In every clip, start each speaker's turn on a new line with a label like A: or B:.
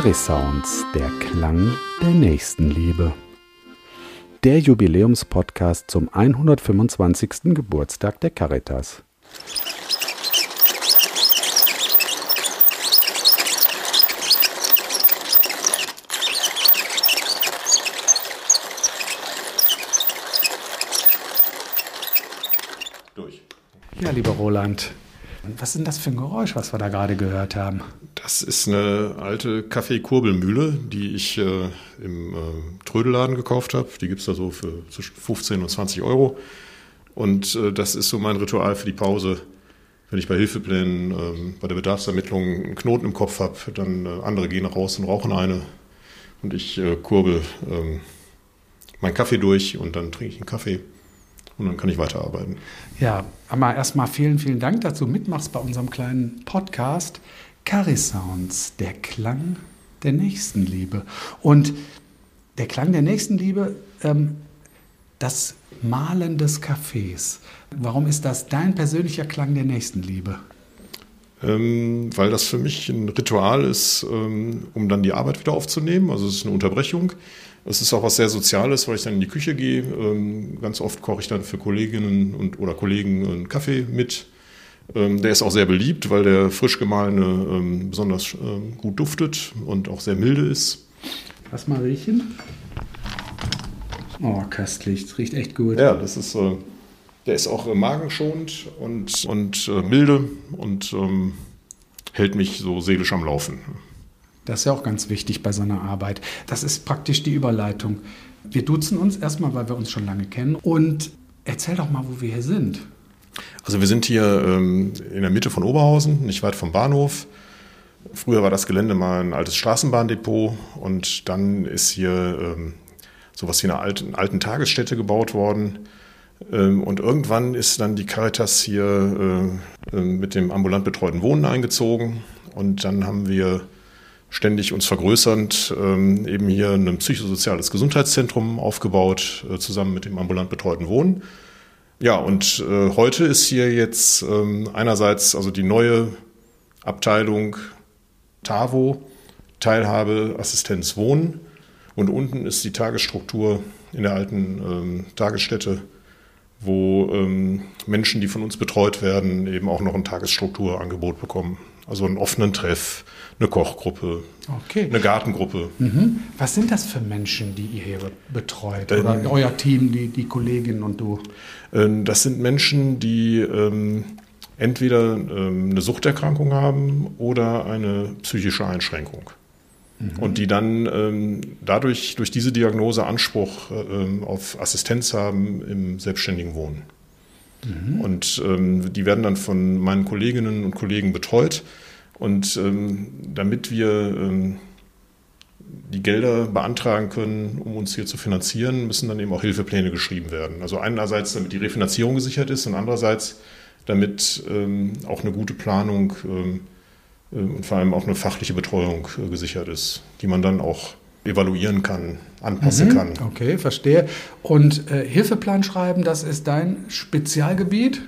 A: Curry Sounds, der Klang der Nächstenliebe. Der Jubiläumspodcast zum 125. Geburtstag der Caritas.
B: Durch.
A: Ja, lieber Roland, was ist denn das für ein Geräusch, was wir da gerade gehört haben?
B: Das ist eine alte Kaffeekurbelmühle, die ich äh, im äh, Trödelladen gekauft habe. Die gibt es da so für zwischen 15 und 20 Euro. Und äh, das ist so mein Ritual für die Pause. Wenn ich bei Hilfeplänen, ähm, bei der Bedarfsermittlung einen Knoten im Kopf habe, dann äh, andere gehen raus und rauchen eine. Und ich äh, kurbel ähm, meinen Kaffee durch und dann trinke ich einen Kaffee und dann kann ich weiterarbeiten.
A: Ja, aber erstmal vielen, vielen Dank, dass du mitmachst bei unserem kleinen Podcast Curry Sounds, der Klang der Nächstenliebe. Und der Klang der Nächstenliebe, ähm, das Malen des Kaffees. Warum ist das dein persönlicher Klang der Nächstenliebe?
B: Ähm, weil das für mich ein Ritual ist, ähm, um dann die Arbeit wieder aufzunehmen. Also es ist eine Unterbrechung. Es ist auch was sehr Soziales, weil ich dann in die Küche gehe. Ähm, ganz oft koche ich dann für Kolleginnen und, oder Kollegen einen Kaffee mit. Ähm, der ist auch sehr beliebt, weil der frisch gemahlene ähm, besonders ähm, gut duftet und auch sehr milde ist.
A: Lass mal riechen. Oh, köstlich. Es riecht echt gut.
B: Ja, das ist, äh, der ist auch äh, magenschonend und, und äh, milde und ähm, hält mich so seelisch am Laufen.
A: Das ist ja auch ganz wichtig bei so einer Arbeit. Das ist praktisch die Überleitung. Wir duzen uns erstmal, weil wir uns schon lange kennen. Und erzähl doch mal, wo wir hier sind.
B: Also wir sind hier ähm, in der Mitte von Oberhausen, nicht weit vom Bahnhof. Früher war das Gelände mal ein altes Straßenbahndepot und dann ist hier ähm, sowas wie eine alten, alten Tagesstätte gebaut worden. Ähm, und irgendwann ist dann die Caritas hier äh, äh, mit dem ambulant betreuten Wohnen eingezogen. Und dann haben wir ständig uns vergrößernd ähm, eben hier ein psychosoziales Gesundheitszentrum aufgebaut, äh, zusammen mit dem ambulant betreuten Wohnen. Ja, und äh, heute ist hier jetzt ähm, einerseits also die neue Abteilung TAVO, Teilhabe, Assistenz Wohnen. Und unten ist die Tagesstruktur in der alten ähm, Tagesstätte, wo ähm, Menschen, die von uns betreut werden, eben auch noch ein Tagesstrukturangebot bekommen. Also einen offenen Treff, eine Kochgruppe,
A: okay.
B: eine Gartengruppe.
A: Mhm. Was sind das für Menschen, die ihr hier betreut? Oder ähm, euer Team, die, die Kolleginnen und du?
B: Ähm, das sind Menschen, die ähm, entweder ähm, eine Suchterkrankung haben oder eine psychische Einschränkung. Mhm. Und die dann ähm, dadurch, durch diese Diagnose Anspruch ähm, auf Assistenz haben im selbstständigen Wohnen. Mhm. Und ähm, die werden dann von meinen Kolleginnen und Kollegen betreut. Und ähm, damit wir ähm, die Gelder beantragen können, um uns hier zu finanzieren, müssen dann eben auch Hilfepläne geschrieben werden. Also einerseits, damit die Refinanzierung gesichert ist und andererseits, damit ähm, auch eine gute Planung ähm, äh, und vor allem auch eine fachliche Betreuung äh, gesichert ist, die man dann auch evaluieren kann, anpassen
A: mhm,
B: kann.
A: Okay, verstehe. Und äh, Hilfeplan schreiben, das ist dein Spezialgebiet?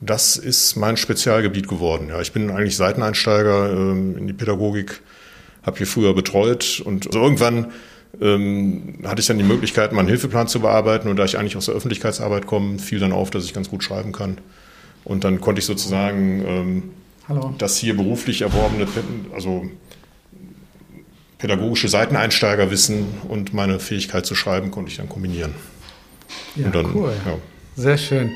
B: Das ist mein Spezialgebiet geworden. Ja, ich bin eigentlich Seiteneinsteiger ähm, in die Pädagogik, habe hier früher betreut und also irgendwann ähm, hatte ich dann die Möglichkeit, meinen Hilfeplan zu bearbeiten und da ich eigentlich aus der Öffentlichkeitsarbeit komme, fiel dann auf, dass ich ganz gut schreiben kann. Und dann konnte ich sozusagen ähm, das hier beruflich erworbene, also pädagogische Seiteneinsteigerwissen und meine Fähigkeit zu schreiben konnte ich dann kombinieren.
A: Ja, dann, cool. Ja. Sehr schön.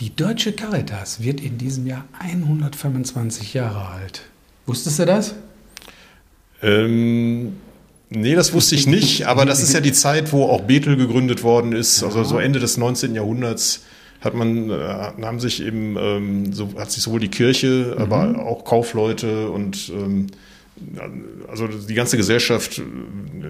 A: Die Deutsche Caritas wird in diesem Jahr 125 Jahre alt. Wusstest du das?
B: Ähm, nee, das wusste ich nicht, aber das ist ja die Zeit, wo auch Bethel gegründet worden ist, also so Ende des 19. Jahrhunderts hat man, äh, haben sich eben, ähm, so, hat sich sowohl die Kirche, mhm. aber auch Kaufleute und ähm, also die ganze Gesellschaft,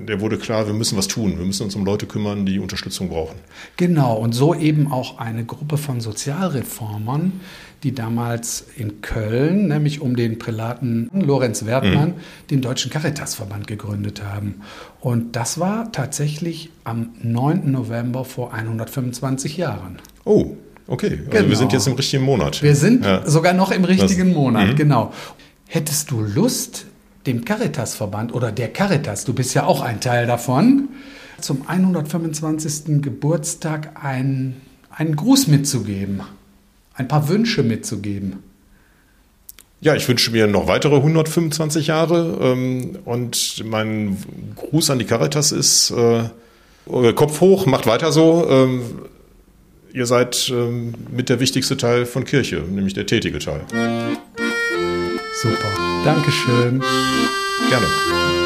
B: der wurde klar, wir müssen was tun. Wir müssen uns um Leute kümmern, die Unterstützung brauchen.
A: Genau, und so eben auch eine Gruppe von Sozialreformern, die damals in Köln, nämlich um den Prälaten Lorenz Wertmann, mhm. den Deutschen Caritasverband gegründet haben. Und das war tatsächlich am 9. November vor 125 Jahren.
B: Oh, okay. Also genau. wir sind jetzt im richtigen Monat.
A: Wir sind ja. sogar noch im richtigen das, Monat, mhm. genau. Hättest du Lust, dem Caritasverband oder der Caritas, du bist ja auch ein Teil davon, zum 125. Geburtstag einen, einen Gruß mitzugeben, ein paar Wünsche mitzugeben.
B: Ja, ich wünsche mir noch weitere 125 Jahre ähm, und mein Gruß an die Caritas ist äh, Kopf hoch, macht weiter so. Ähm, ihr seid ähm, mit der wichtigste Teil von Kirche, nämlich der tätige Teil.
A: Super, Dankeschön.
B: Gerne.